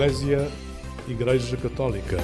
Eclésia, Igreja Católica.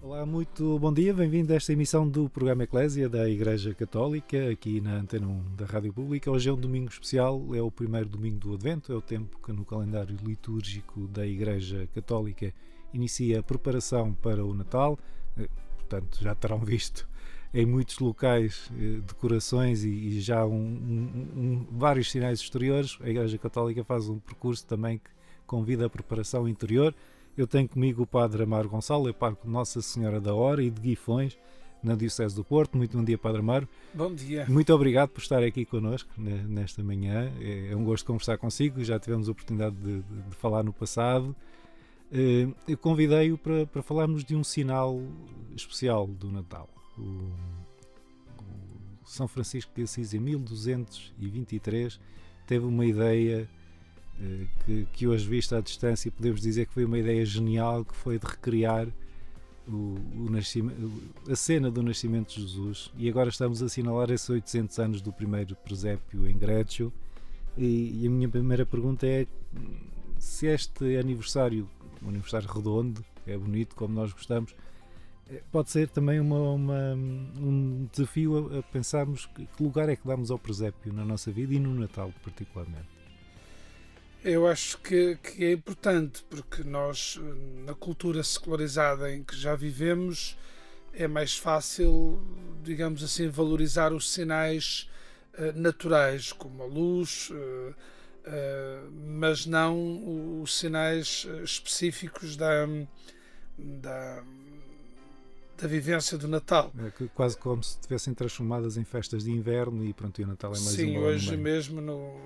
Olá, muito bom dia, bem-vindo a esta emissão do programa Eclésia da Igreja Católica, aqui na Antena 1 da Rádio Pública. Hoje é um domingo especial, é o primeiro domingo do Advento, é o tempo que no calendário litúrgico da Igreja Católica inicia a preparação para o Natal. Eh, portanto, já terão visto em muitos locais eh, decorações e, já um, um, um, vários sinais exteriores. A Igreja Católica faz um percurso também que convida a preparação interior. Eu tenho comigo o Padre Amaro Gonçalo, é parco Nossa Senhora da Hora e de Guifões, na Diocese do Porto. Muito bom dia, Padre Amaro. Bom dia. Muito obrigado por estar aqui connosco nesta manhã. É, é um gosto conversar consigo. Já tivemos a oportunidade de, de, de falar no passado. Eh, eu convidei-o para, para falarmos de um sinal especial do Natal. O, o São Francisco de Assis, em 1223, teve uma ideia eh, que, que hoje, vista à distância, podemos dizer que foi uma ideia genial, que foi de recriar o, o a cena do nascimento de Jesus. E agora estamos a assinalar esses 800 anos do primeiro presépio em Grécio. E, e a minha primeira pergunta é se este aniversário um aniversário redondo, é bonito como nós gostamos, pode ser também uma, uma, um desafio a, pensarmos que, lugar é que damos ao presépio na nossa vida e no Natal particularmente. Eu acho que, que é importante porque nós, na cultura secularizada em que já vivemos, é mais fácil, digamos assim, valorizar os sinais uh, naturais, como a luz, uh, uh, mas não os sinais específicos da, da, da vivência do Natal. É quase como se estivessem transformadas em festas de inverno e pronto, e o Natal é mais Sim, hoje mesmo no,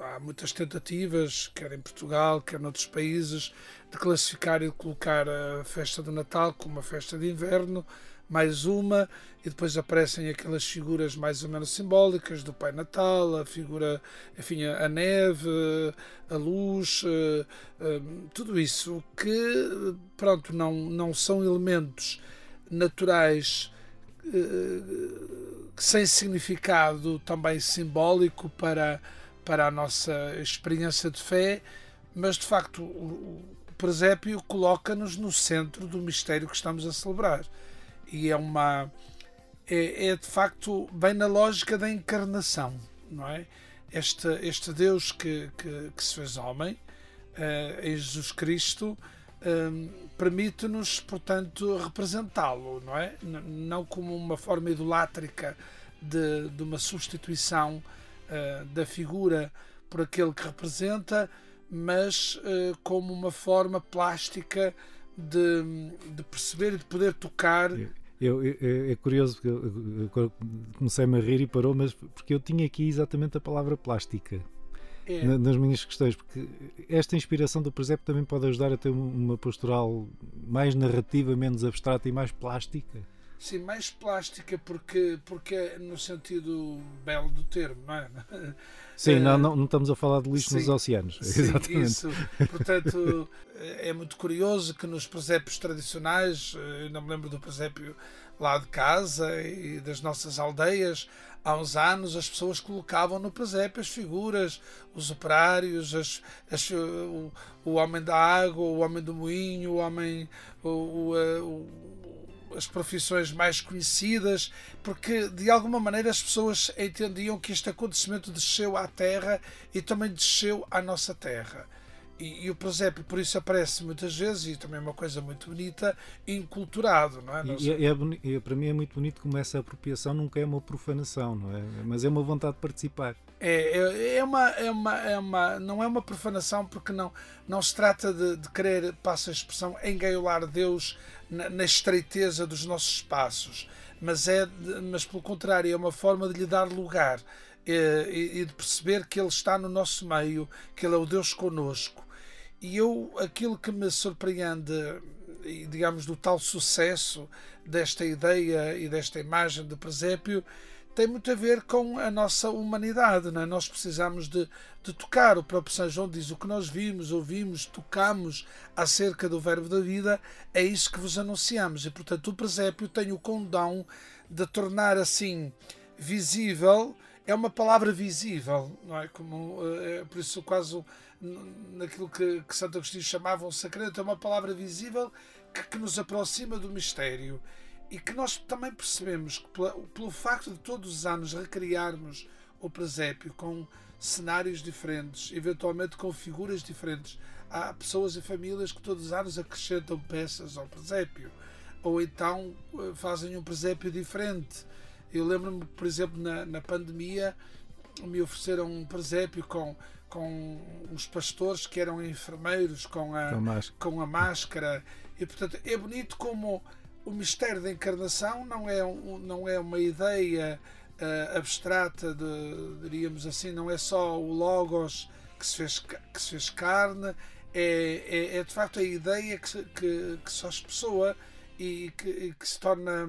há muitas tentativas, quer em Portugal, quer noutros países, de classificar e de colocar a festa do Natal como uma festa de inverno mais uma, e depois aparecem aquelas figuras mais ou menos simbólicas do Pai Natal, a figura, enfim, a neve, a luz, eh, eh, tudo isso que, pronto, não, não são elementos naturais eh, sem significado também simbólico para, para a nossa experiência de fé, mas de facto o, o presépio coloca-nos no centro do mistério que estamos a celebrar e é uma é, é, de facto bem na lógica da encarnação, não é? Este, este Deus que, que, que se fez homem uh, em Jesus Cristo um, permite-nos, portanto, representá-lo, não é? Não como uma forma idolátrica de, de uma substituição uh, da figura por aquele que representa, mas uh, como uma forma plástica de, de perceber e de poder tocar eu, eu, é curioso porque eu, comecei-me a rir e parou, mas porque eu tinha aqui exatamente a palavra plástica é. nas minhas questões, porque esta inspiração do presépio também pode ajudar a ter uma postural mais narrativa, menos abstrata e mais plástica. Sim, mais plástica porque, porque é no sentido belo do termo, não é? Sim, não, não, não estamos a falar de lixo sim, nos oceanos. Sim, Exatamente. Isso. Portanto, é muito curioso que nos presépios tradicionais, eu não me lembro do presépio lá de casa e das nossas aldeias, há uns anos as pessoas colocavam no presépio as figuras, os operários, as, as, o, o, homem da água, o homem do moinho, o homem. o, o, as profissões mais conhecidas, porque de alguma maneira as pessoas entendiam que este acontecimento desceu à Terra e também desceu à nossa Terra. E, e, o presépio, por isso, aparece muitas vezes, e também é uma coisa muito bonita, inculturado, não é? E, é, é, para mim é muito bonito como essa apropriação nunca é uma profanação, não é? Mas é uma vontade de participar. É, é, é, uma, é, uma, é uma, não é uma profanação porque não, não se trata de, de querer, passa a expressão, engaiolar Deus na, na estreiteza dos nossos espaços, mas, é, mas pelo contrário, é uma forma de lhe dar lugar eh, e, e de perceber que Ele está no nosso meio, que Ele é o Deus conosco. E eu, aquilo que me surpreende, digamos, do tal sucesso desta ideia e desta imagem de presépio, tem muito a ver com a nossa humanidade. Não é? Nós precisamos de, de tocar. O próprio São João diz: o que nós vimos, ouvimos, tocamos acerca do Verbo da vida, é isso que vos anunciamos. E, portanto, o presépio tem o condão de tornar assim visível é uma palavra visível, não é? Como, é, por isso, quase naquilo que, que Santo Agostinho chamava um sacramento, é uma palavra visível que, que, nos aproxima do mistério e que nós também percebemos que, pelo facto de todos os anos recriarmos o presépio com cenários diferentes, eventualmente com figuras diferentes, há pessoas e famílias que todos os anos acrescentam peças ao presépio ou então eh, fazem um presépio diferente. Eu lembro-me, por exemplo, na, na pandemia, me ofereceram um presépio com, com os pastores que eram enfermeiros com a, com a máscara. E, portanto, é bonito como o mistério da encarnação não é, um, não é uma ideia uh, abstrata, de, diríamos assim, não é só o Logos que se fez, que se fez carne, é, é, é de facto a ideia que se, que, que faz pessoa e que, e que se torna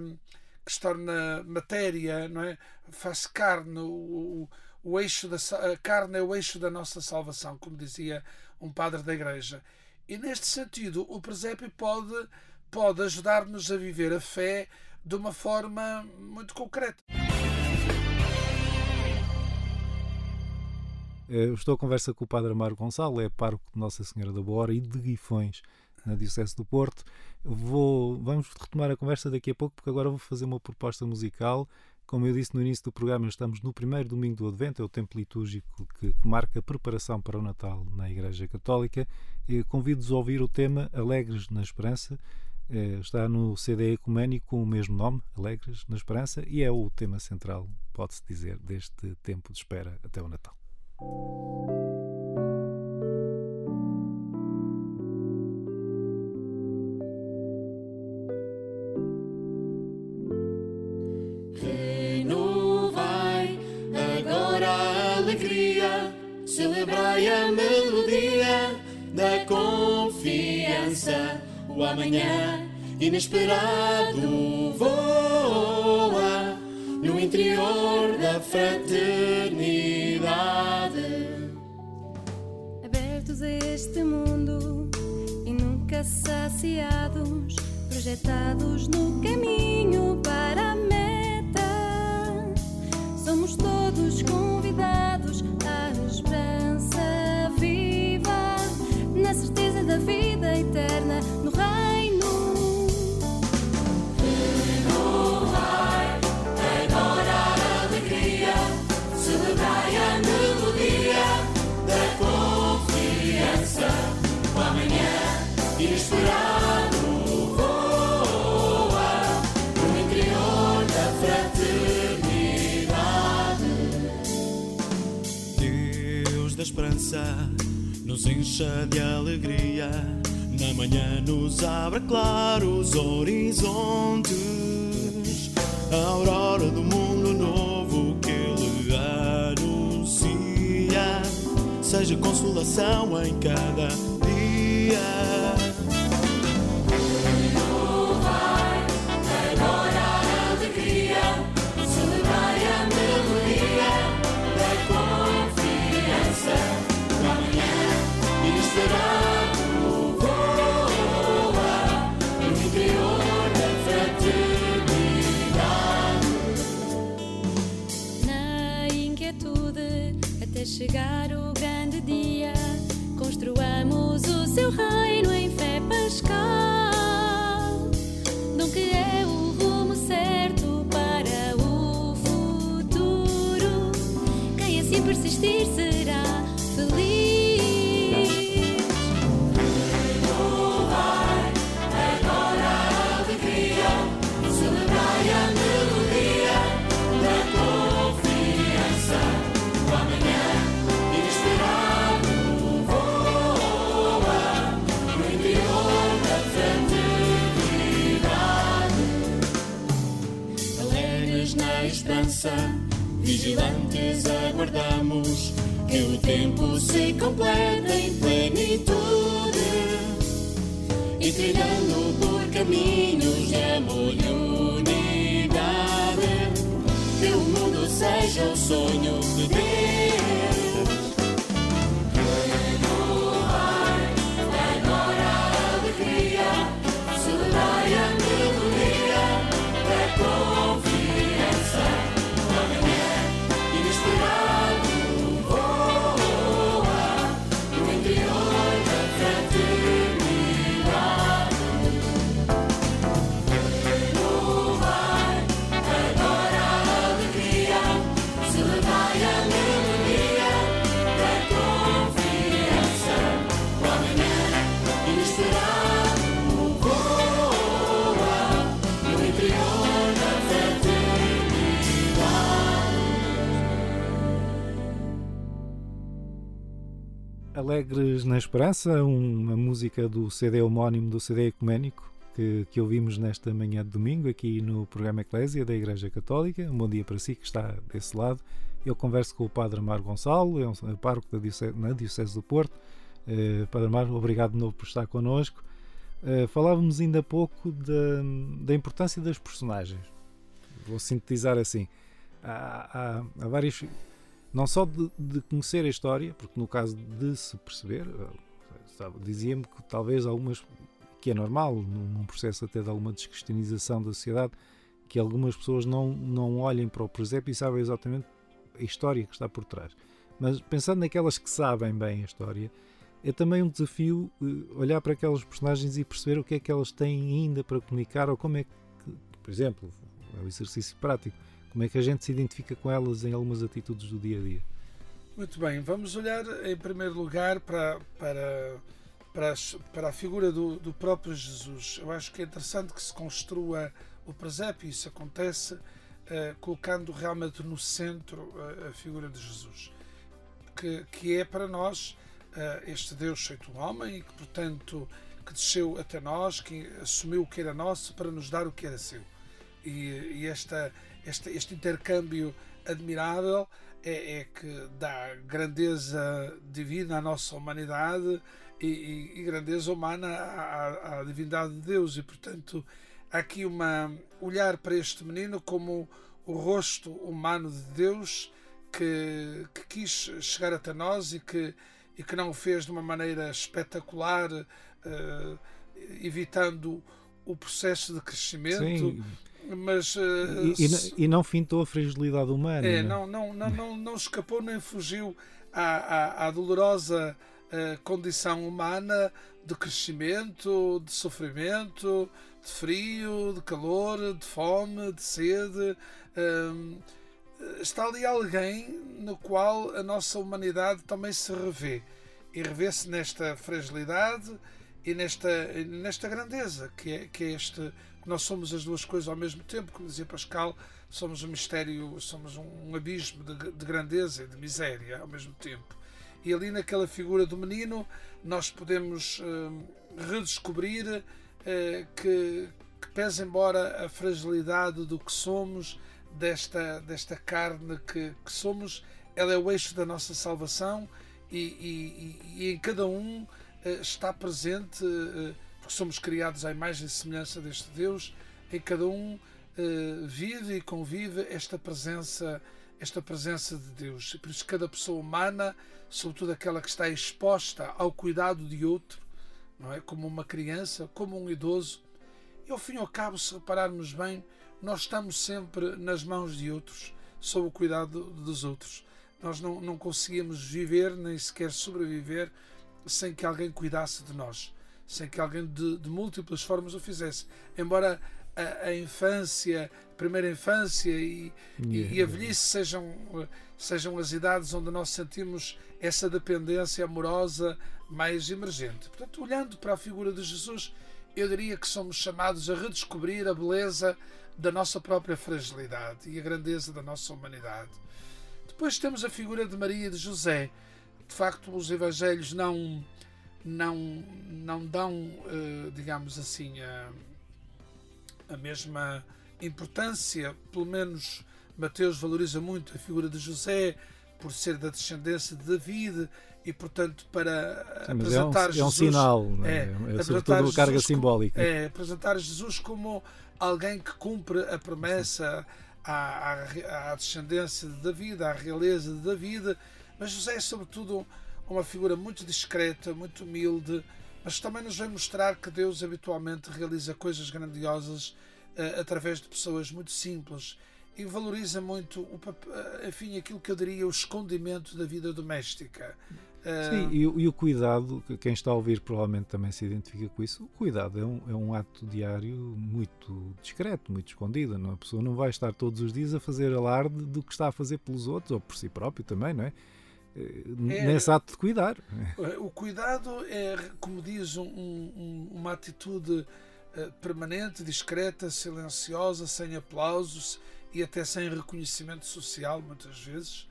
que se torna matéria, não é? Faz carne, o, o, o eixo da a carne é o eixo da nossa salvação, como dizia um padre da igreja. E neste sentido, o presépio pode pode ajudar-nos a viver a fé de uma forma muito concreta. Eu estou a conversa com o Padre Amaro Gonçalo, é pároco de Nossa Senhora da Boa e de Guifões, na Diocese do Porto. Vou, vamos retomar a conversa daqui a pouco, porque agora vou fazer uma proposta musical. Como eu disse no início do programa, estamos no primeiro domingo do Advento, é o tempo litúrgico que, que marca a preparação para o Natal na Igreja Católica. Convido-vos a ouvir o tema Alegres na Esperança. É, está no CD Ecuménico com o mesmo nome, Alegres na Esperança, e é o tema central, pode-se dizer, deste tempo de espera até o Natal. O amanhã inesperado voa no interior da fraternidade. Abertos a este mundo e nunca saciados, projetados no caminho para a meta, somos todos convidados esperança nos encha de alegria. Na manhã nos abre claros horizontes. A aurora do mundo novo que ele anuncia. Seja consolação em cada dia. Chegar o grande dia, construamos o seu reino Alegres na Esperança, uma música do CD homónimo do CD Ecuménico que, que ouvimos nesta manhã de domingo aqui no programa Eclésia da Igreja Católica. Um bom dia para si que está desse lado. Eu converso com o Padre Amaro Gonçalo, é um pároco da Diocese, na Diocese do Porto. Uh, Padre Amaro, obrigado de novo por estar connosco. Uh, falávamos ainda há pouco da, da importância das personagens. Vou sintetizar assim. Há, há, há várias não só de, de, conhecer a história, porque no caso de se perceber, eh, dizia-me que talvez algumas, que é normal, num processo até de alguma descristianização da sociedade, que algumas pessoas não, não olhem para o presépio e sabem exatamente a história que está por trás. Mas pensando naquelas que sabem bem a história, é também um desafio eh, olhar para aquelas personagens e perceber o que é que elas têm ainda para comunicar ou como é que, por exemplo, é um exercício prático como é que a gente se identifica com elas em algumas atitudes do dia a dia? Muito bem, vamos olhar em primeiro lugar para, para, para, para a figura do, do próprio Jesus. Eu acho que é interessante que se construa o presépio, isso acontece uh, colocando realmente no centro uh, a figura de Jesus, que, que é para nós uh, este Deus feito homem e que, portanto, que desceu até nós, que assumiu o que era nosso para nos dar o que era seu. E, e esta este, este intercâmbio admirável é, é, que dá grandeza divina à nossa humanidade e, e, e grandeza humana à, à, divindade de Deus. E, portanto, há aqui uma olhar para este menino como o rosto humano de Deus que, que quis chegar até nós e que, e que não o fez de uma maneira espetacular, uh, evitando o processo de crescimento. Sim mas uh, e, e, e, não fintou a fragilidade humana. É, não, não, não, não, não escapou nem fugiu à, à, à dolorosa uh, condição humana de crescimento, de sofrimento, de frio, de calor, de fome, de sede. Uh, está ali alguém no qual a nossa humanidade também se revê e revê-se nesta fragilidade e nesta, nesta grandeza que é, que é este nós somos as duas coisas ao mesmo tempo, como dizia Pascal, somos um mistério, somos um, abismo de, de grandeza e de miséria ao mesmo tempo. E ali naquela figura do menino nós podemos uh, redescobrir uh, que, que, pese embora a fragilidade do que somos, desta, desta carne que, que somos, ela é o eixo da nossa salvação e, e, e em cada um está presente porque somos criados à imagem e semelhança deste Deus, em cada um uh, vive e convive esta presença, esta presença de Deus. Por isso cada pessoa humana, sobretudo aquela que está exposta ao cuidado de outro, não é, como uma criança, como um idoso, e ao fim e ao cabo, se repararmos bem, nós estamos sempre nas mãos de outros, sob o cuidado dos outros. Nós não, não conseguimos viver nem sequer sobreviver sem que alguém cuidasse de nós sem que alguém de, de múltiplas formas o fizesse. Embora a, a infância, a primeira infância e, yeah. e, a velhice sejam, sejam as idades onde nós sentimos essa dependência amorosa mais emergente. Portanto, olhando para a figura de Jesus, eu diria que somos chamados a redescobrir a beleza da nossa própria fragilidade e a grandeza da nossa humanidade. Depois temos a figura de Maria e de José. De facto, os evangelhos não não, não dão, uh, digamos assim, a, a mesma importância, pelo menos Mateus valoriza muito a figura de José por ser da descendência de David e portanto para Sim, apresentar é um, Jesus, é um sinal é, é, é sobretudo uma carga simbólica. é apresentar Jesus como alguém que cumpre a promessa à, à, à descendência de David à realeza de David mas José é sobretudo uma figura muito discreta, muito humilde, mas também nos vem mostrar que Deus habitualmente realiza coisas grandiosas uh, através de pessoas muito simples e valoriza muito o, uh, enfim, aquilo que eu diria o escondimento da vida doméstica. Sim, e, e, o cuidado, quem está a ouvir provavelmente também se identifica com isso. O cuidado é um, é um ato diário muito discreto, muito escondido. Não? É? A pessoa não vai estar todos os dias a fazer alarde do que está a fazer pelos outros ou por si próprio também, não é? É, nesse ato de cuidar. O cuidado é, como diz, um, um, uma atitude uh, permanente, discreta, silenciosa, sem aplausos e até sem reconhecimento social, muitas vezes,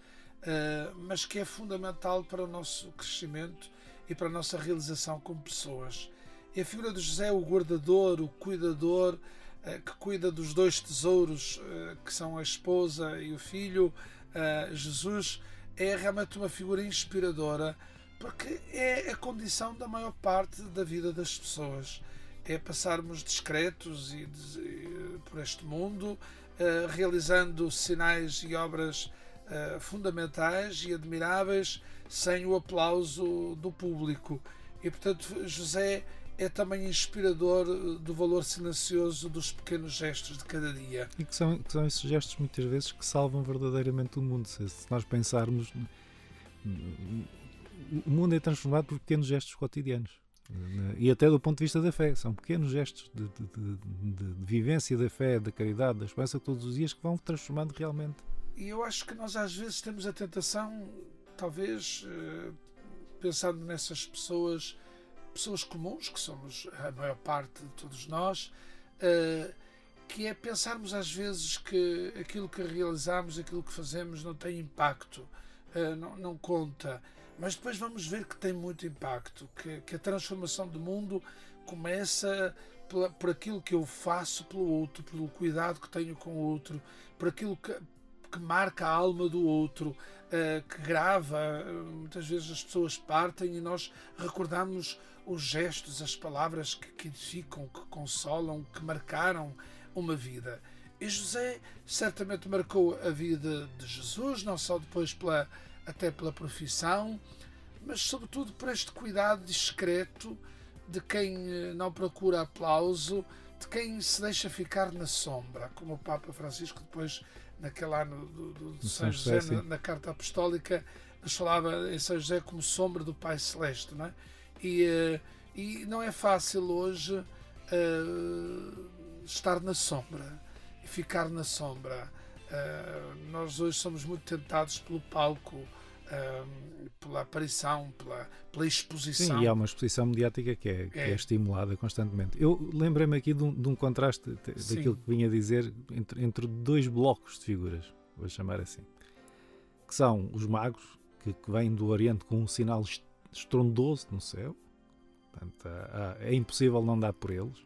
uh, mas que é fundamental para o nosso crescimento e para a nossa realização como pessoas. E a figura de José, o guardador, o cuidador, eh, que cuida dos dois tesouros, eh, que são a esposa e o filho, eh, Jesus, é realmente uma figura inspiradora, porque é a condição da maior parte da vida das pessoas. É passarmos discretos e, por este mundo, realizando sinais e obras fundamentais e admiráveis sem o aplauso do público. E portanto, José é também inspirador eh, do valor silencioso dos pequenos gestos de cada dia. E que são, que são esses gestos muitas vezes que salvam verdadeiramente o mundo. Se, se nós pensarmos, o mundo é transformado por pequenos gestos cotidianos. E até do ponto de vista da fé, são pequenos gestos de, de, de, de vivência da fé, da caridade, da esperança todos os dias que vão transformando realmente. E eu acho que nós às vezes temos a tentação, talvez, eh, pensando nessas pessoas pessoas comuns, que somos a maior parte de todos nós, uh, que é pensarmos às vezes que aquilo que realizamos, aquilo que fazemos não tem impacto, uh, não, não, conta. Mas depois vamos ver que tem muito impacto, que, que a transformação do mundo começa pela, por aquilo que eu faço pelo outro, pelo cuidado que tenho com o outro, por aquilo que, que marca a alma do outro, uh, que grava. Muitas vezes as pessoas partem e nós recordamos os gestos, as palavras que, que edificam, que consolam, que marcaram uma vida. E José certamente marcou a vida de Jesus, não só depois pela, até pela profissão, mas sobretudo por este cuidado discreto de quem eh, não procura aplauso, de quem se deixa ficar na sombra, como o Papa Francisco depois naquele ano do, do, do São José, na, na, carta apostólica, nos falava em São José como sombra do Pai Celeste, não é? E, eh, e não é fácil hoje uh, estar na sombra e ficar na sombra. Uh, nós hoje somos muito tentados pelo palco, uh, pela aparição, pela, pela exposição. Sim, e há uma exposição mediática que é, que é. é estimulada constantemente. Eu lembrei-me aqui de um, de um contraste daquilo que vinha a dizer entre, entre dois blocos de figuras, vou chamar assim, que são os magos, que, que vêm do Oriente com um sinal estrondoso no céu. Portanto, é impossível não dar por eles,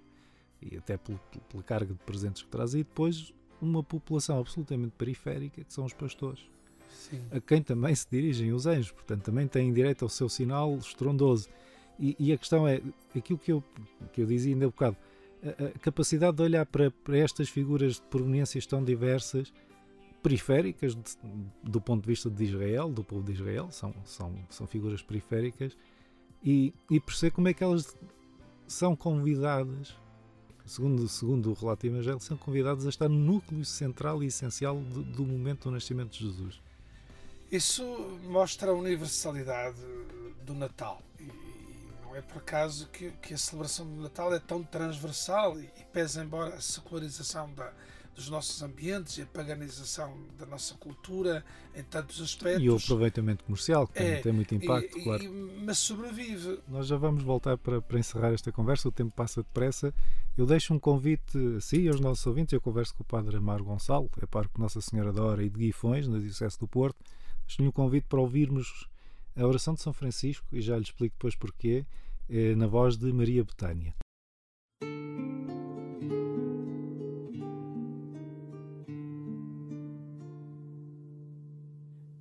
e até pela, pela carga de presentes que traz. E depois uma população absolutamente periférica, que são os pastores. Sim. A quem também se dirigem os anjos, portanto, também têm direito ao seu sinal estrondoso. E, e a questão é, aquilo que eu, que eu dizia ainda há um bocado, a, a capacidade de olhar para, para estas figuras de proveniências tão diversas periféricas de, do ponto de vista de Israel, do povo de Israel, são, são, são figuras periféricas, e, e perceber como é que elas são convidadas, segundo, segundo o relato evangélico, são convidadas a estar no núcleo central e essencial do, momento do nascimento de Jesus. Isso mostra a universalidade do Natal. E não é por acaso que, que a celebração do Natal é tão transversal e, e pesa embora a secularização da, dos nossos ambientes e a paganização da nossa cultura em tantos aspectos. E o aproveitamento comercial, que é, tem muito impacto, e, claro. E, mas sobrevive. Nós já vamos voltar para, para encerrar esta conversa, o tempo passa depressa. Eu deixo um convite a si e aos nossos ouvintes. Eu converso com o Padre Amaro Gonçalo, é parque Nossa Senhora da Hora e de Guifões, na Diocese do Porto. Deixo-lhe um convite para ouvirmos a oração de São Francisco, e já lhe explico depois porquê, eh, na voz de Maria Betânia.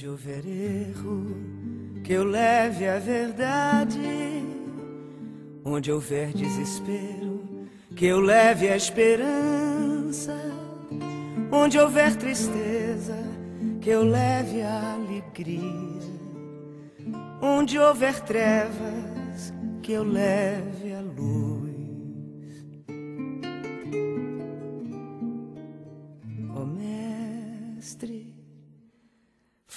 onde houver erro, que eu leve a verdade. Onde houver desespero, que eu leve a esperança. Onde houver tristeza, que eu leve a alegria. Onde houver trevas, que eu leve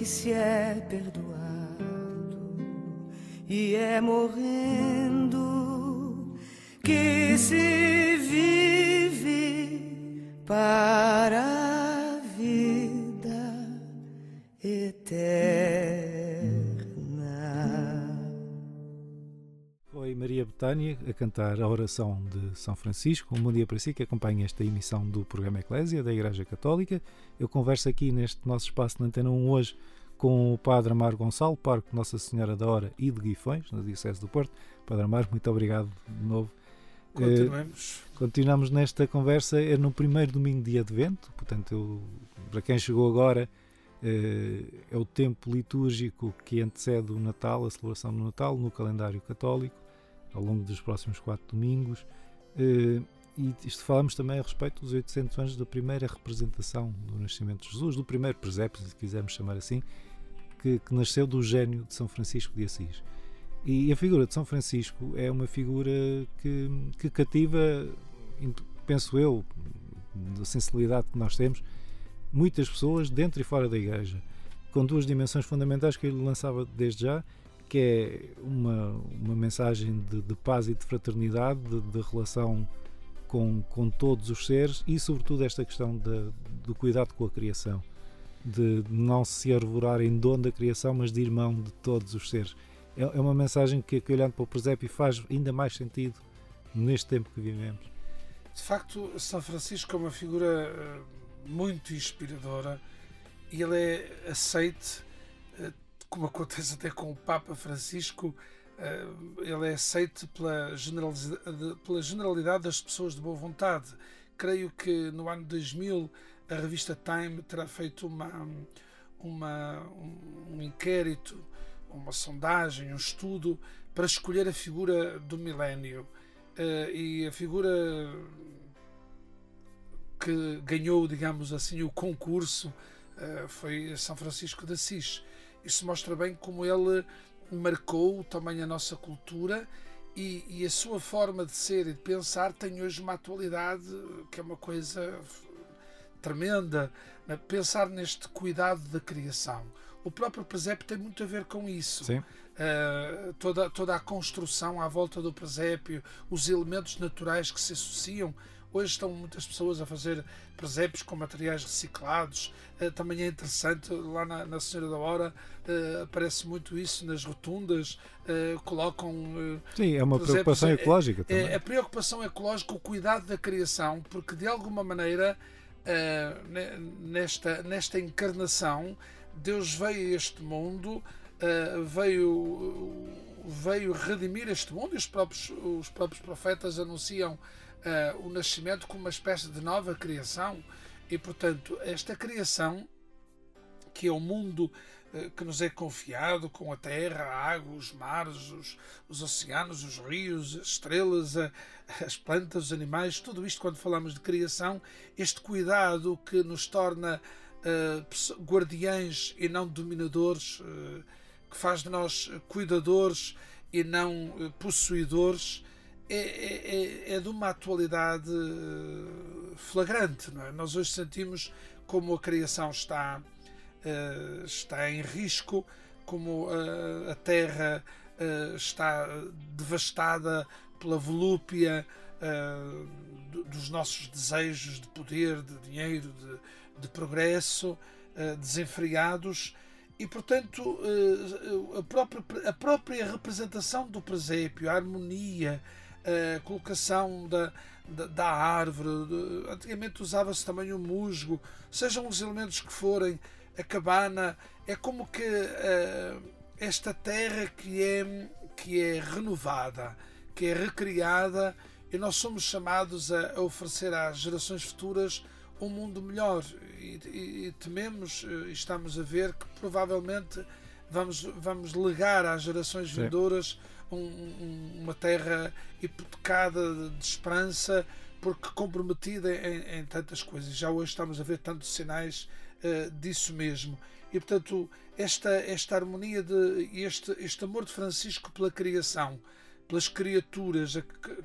que se é perdoado e é morrendo que se vive para Betânia a cantar a oração de São Francisco. Um bom dia para si que acompanha esta emissão do programa Eclésia da Igreja Católica. Eu converso aqui neste nosso espaço na Antena 1 hoje com o Padre Amaro Gonçalo, Parque Nossa Senhora da Hora e de Guifões, na Diocese do Porto. Padre Amaro, muito obrigado de novo. Continuemos. Uh, continuamos nesta conversa é no primeiro domingo de Advento, portanto, eu, para quem chegou agora, uh, é o tempo litúrgico que antecede o Natal, a celebração do Natal, no calendário católico, ao longo dos próximos quatro domingos. Uh, e isto falamos também a respeito dos 800 anos da primeira representação do nascimento de Jesus, do primeiro presépio, se quisermos chamar assim, que, que nasceu do gênio de São Francisco de Assis. E a figura de São Francisco é uma figura que, que cativa, penso eu, da sensibilidade que nós temos, muitas pessoas dentro e fora da Igreja, com duas dimensões fundamentais que ele lançava desde já, que é uma, uma mensagem de, de paz e de fraternidade, de, de relação com, com todos os seres e, sobretudo, esta questão de, do cuidado com a criação, de não se arvorar em dono da criação, mas de irmão de todos os seres é, é uma mensagem que, que, olhando para o presépio, faz ainda mais sentido neste tempo que vivemos. De facto, São Francisco é uma figura eh, muito inspiradora e ele é aceite, como acontece até com o Papa Francisco, eh, ele é aceite pela generalidade, das pessoas de boa vontade. Creio que no ano 2000 a revista Time terá feito uma, uma um, inquérito uma sondagem, um estudo para escolher a figura do milénio. Uh, e a figura que ganhou, digamos assim, o concurso uh, foi São Francisco de Assis. Isso mostra bem como ele marcou também a nossa cultura e, e, a sua forma de ser e de pensar tem hoje uma atualidade que é uma coisa tremenda. Pensar neste cuidado da criação o próprio presépio tem muito a ver com isso. Sim. Uh, toda, toda a construção à volta do presépio, os elementos naturais que se associam. Hoje estão muitas pessoas a fazer presépios com materiais reciclados. Uh, também é interessante, lá na, na Senhora da Hora uh, aparece muito isso nas rotundas. colocam. Sim, é uma preocupação é, ecológica também. É, a preocupação ecológica, o cuidado da criação, porque de alguma maneira, nesta, nesta encarnação, Deus veio a este mundo, veio, veio redimir este mundo e os próprios, os próprios profetas anunciam uh, o nascimento como uma espécie de nova criação. E, portanto, esta criação, que é o mundo uh, que nos é confiado, com a terra, a água, os mares, os, os oceanos, os rios, as estrelas, a, as plantas, os animais, tudo isto, quando falamos de criação, este cuidado que nos torna uh, guardiães e não dominadores, uh, que faz de nós cuidadores e não possuidores, é, é, é, é, de uma atualidade flagrante. Não é? Nós hoje sentimos como a criação está, está em risco, como a terra está devastada pela volúpia dos nossos desejos de poder, de dinheiro, de, de progresso, desenfreados, e portanto a, própria, a própria representação do presépio, a harmonia, a colocação da, da, da árvore, antigamente usava-se também o musgo, sejam os elementos que forem, a cabana, é como que uh, esta terra que é, que é renovada, que é recriada, e nós somos chamados a, a oferecer às gerações futuras um mundo melhor. E, e, e tememos eh, e estamos a ver que provavelmente vamos, vamos legar às gerações vindouras um- um- uma terra hipotecada de, esperança, porque comprometida em, em tantas coisas. Já hoje estamos a ver tantos sinais eh, disso mesmo. E portanto, esta, esta harmonia de este, este amor de Francisco pela criação, pelas criaturas a que-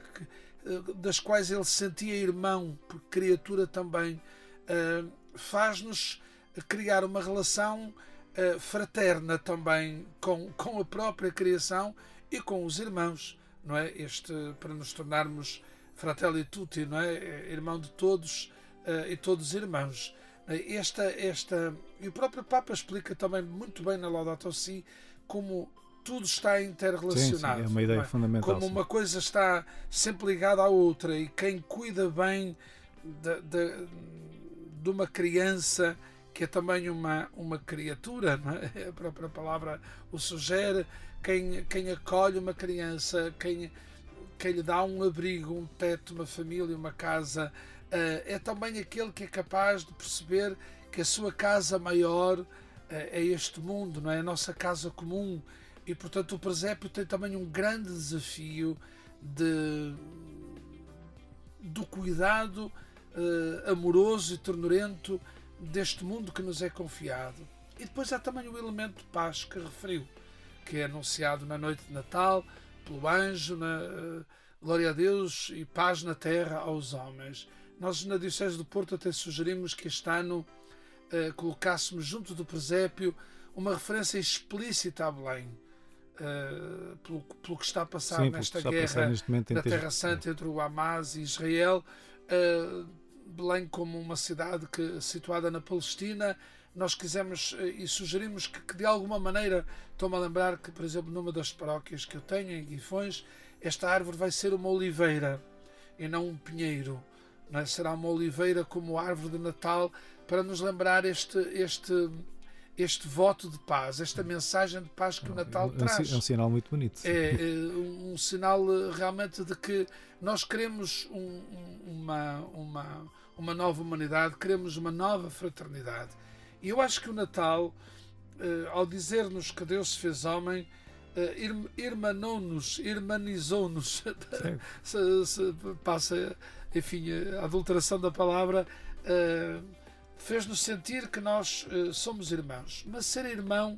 eh, das quais ele se sentia irmão, porque criatura também, eh, faz-nos criar uma relação eh, fraterna também com, com a própria criação e com os irmãos, não é? Este, para nos tornarmos fratelli tutti, não é? Irmão de todos eh, e todos irmãos. Eh, Esta, esta, e o próprio Papa explica também muito bem na Laudato Si como tudo está Sim, sim, interrelacionado. é uma ideia não é? fundamental. como sim. uma coisa está sempre ligada à outra e quem cuida bem de, de, de uma criança que é também uma, uma criatura, é? a própria palavra o sugere, quem, quem acolhe uma criança, quem, quem lhe dá um abrigo, um teto, uma família, uma casa, eh, é também aquele que é capaz de perceber que a sua casa maior eh, é este mundo, não é? A nossa casa comum. E portanto o presépio tem também um grande desafio de do cuidado eh, amoroso e ternurento deste mundo que nos é confiado. E depois há também o elemento de paz que referiu, que é anunciado na noite de Natal pelo anjo, na eh, glória a Deus e paz na terra aos homens. Nós na Diocese do Porto até sugerimos que este ano eh, colocássemos junto do presépio uma referência explícita a Belém, eh, pelo, pelo que está a passar Sim, nesta guerra passar neste termos- Terra Santa entre o Hamas e Israel, Belém como uma cidade que situada na Palestina, nós quisemos uh, e sugerimos que, que de alguma maneira, estou-me a lembrar que, por exemplo, numa das paróquias que eu tenho em Guifões, esta árvore vai ser uma oliveira e não um pinheiro. Não é? Será uma oliveira como árvore de Natal para nos lembrar este, este, este voto de paz, esta mensagem de paz que o Natal é, traz. é um sinal muito bonito. É, é, um, sinal eh, realmente de que nós queremos um- uma, uma, uma nova humanidade, queremos uma nova fraternidade. E eu acho que o Natal, eh, ao dizer-nos que Deus se fez homem, irm- irmanou-nos, irmanizou-nos, passa, enfim, a adulteração da palavra, eh, fez-nos sentir que nós eh, somos irmãos. Mas ser irmão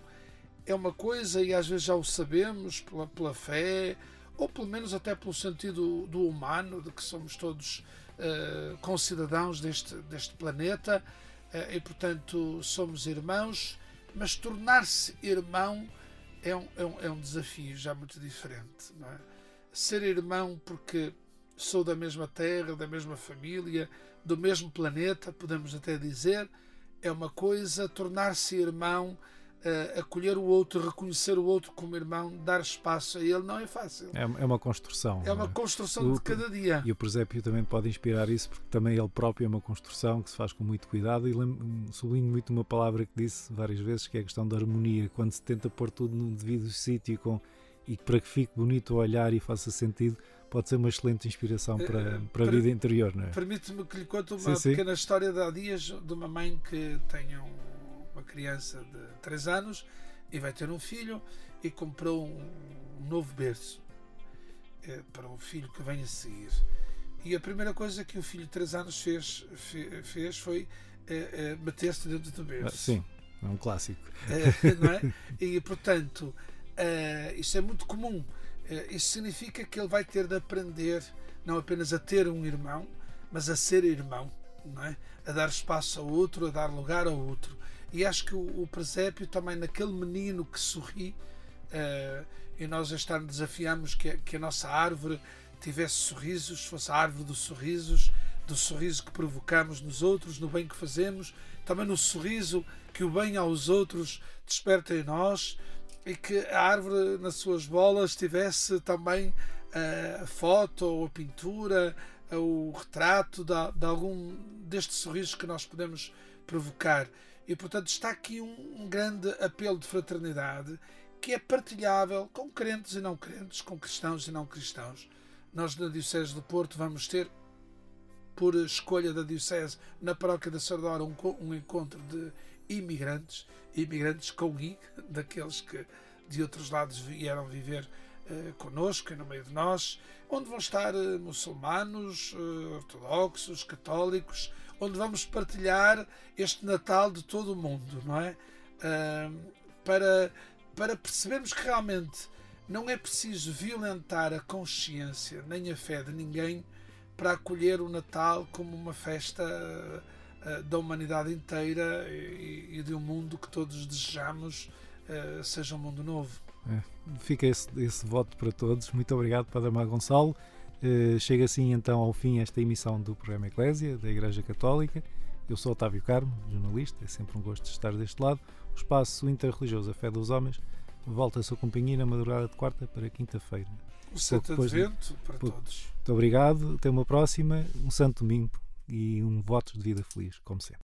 é uma coisa, e às vezes já o sabemos, pela, pela fé, ou pelo menos até pelo sentido do humano, de que somos todos eh, concidadãos deste, deste planeta, e portanto somos irmãos, mas tornar-se irmão é um, é, um, é um desafio já muito diferente. É? Ser irmão porque sou da mesma terra, da mesma família, do mesmo planeta, podemos até dizer, é uma coisa, tornar-se irmão, eh, acolher o outro, reconhecer o outro como irmão, dar espaço a ele, não é fácil. É, é uma construção. É uma não construção O- de cada dia. E o presépio também pode inspirar isso, porque também ele próprio é uma construção que se faz com muito cuidado. E lem- sublinho muito uma palavra que disse várias vezes, que é a questão da harmonia. Quando se tenta pôr tudo no devido sítio com, e para que fique bonito o olhar e faça sentido, pode ser uma excelente inspiração para, Eh, para a vida interior, não é? Permite-me que lhe conte uma Sim, sim. pequena história de há dias de uma mãe que tem um- uma criança de 3 anos e vai ter um filho e comprou um, novo berço eh, para o filho que vem a seguir. E a primeira coisa que o filho de 3 anos fez, fe- fez foi eh, eh, meter-se dentro do Ah, berço. Sim, é um clássico. Eh, é? E portanto, eh, isso é muito comum. Isso significa que ele vai ter de aprender não apenas a ter um irmão, mas a ser irmão, é? A dar espaço ao outro, a dar lugar ao outro. E acho que o, o presépio também naquele menino que sorri, eh, e nós este ano desafiamos que, a- que a nossa árvore tivesse sorrisos, fosse a árvore dos sorrisos, do sorriso que provocamos nos outros, no bem que fazemos, também no sorriso que o bem aos outros desperta em nós e que a árvore nas suas bolas tivesse também eh, a foto ou a pintura, eh, o retrato de, de algum destes sorrisos que nós podemos provocar. E portanto está aqui um, um grande apelo de fraternidade que é partilhável com crentes e não crentes, com cristãos e não cristãos. Nós na Diocese do Porto vamos ter por escolha da Diocese, na paróquia da Sardora, um, um encontro de imigrantes, imigrantes com I, daqueles que de outros lados vieram viver uh, connosco e no meio de nós, onde vão estar uh, muçulmanos, uh, ortodoxos, católicos, onde vamos partilhar este Natal de todo o mundo, não é? Uh, para, para percebermos que realmente não é preciso violentar a consciência nem a fé de ninguém para acolher o Natal como uma festa uh, da humanidade inteira e, e, de um mundo que todos desejamos uh, seja um mundo novo. É, fica esse, esse, voto para todos. Muito obrigado, Padre Mar Gonçalo. Uh, chega assim então ao fim esta emissão do programa Eclésia da Igreja Católica. Eu sou Otávio Carmo, jornalista, é sempre um gosto estar deste lado. O espaço interreligioso A Fé dos Homens volta a sua companhia na madrugada de quarta para quinta-feira. Um santo advento de... para todos. Muito obrigado, até uma próxima, um santo domingo e um voto de vida feliz, como sempre.